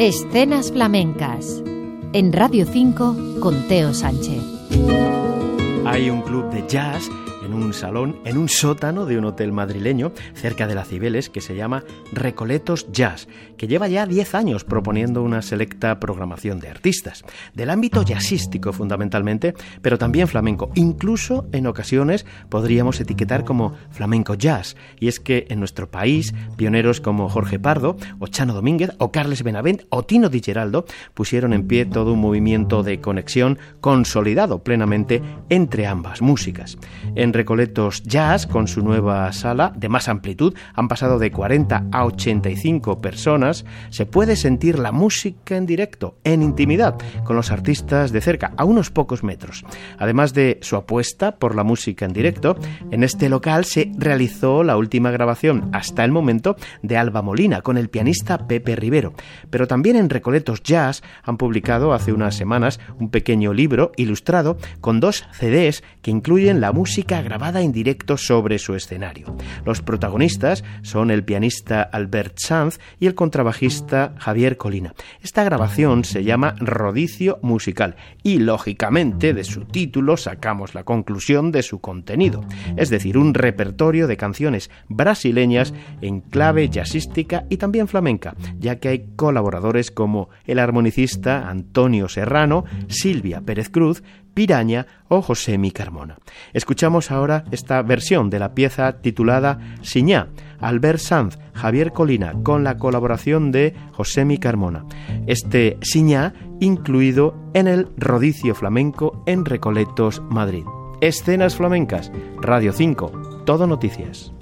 Escenas flamencas. En Radio 5 con Teo Sánchez. Hay un club de jazz en un salón, en un sótano de un hotel madrileño cerca de la Cibeles que se llama Recoletos Jazz, que lleva ya 10 años proponiendo una selecta programación de artistas, del ámbito jazzístico fundamentalmente, pero también flamenco. Incluso en ocasiones podríamos etiquetar como flamenco jazz, y es que en nuestro país pioneros como Jorge Pardo, o Chano Domínguez, o Carles Benavent, o Tino Di Geraldo pusieron en pie todo un movimiento de conexión consolidado plenamente entre ambas músicas. Recoletos Jazz, con su nueva sala de más amplitud, han pasado de 40 a 85 personas, se puede sentir la música en directo, en intimidad, con los artistas de cerca, a unos pocos metros. Además de su apuesta por la música en directo, en este local se realizó la última grabación hasta el momento de Alba Molina con el pianista Pepe Rivero. Pero también en Recoletos Jazz han publicado hace unas semanas un pequeño libro ilustrado con dos CDs que incluyen la música grabada en directo sobre su escenario. Los protagonistas son el pianista Albert Sanz y el contrabajista Javier Colina. Esta grabación se llama Rodicio Musical y, lógicamente, de su título sacamos la conclusión de su contenido, es decir, un repertorio de canciones brasileñas en clave jazzística y también flamenca, ya que hay colaboradores como el armonicista Antonio Serrano, Silvia Pérez Cruz, Piraña o José Mi Carmona. Escuchamos ahora esta versión de la pieza titulada Siñá, Albert Sanz, Javier Colina, con la colaboración de José Mi Carmona. Este Siñá incluido en el Rodicio Flamenco en Recoletos, Madrid. Escenas flamencas, Radio 5, Todo Noticias.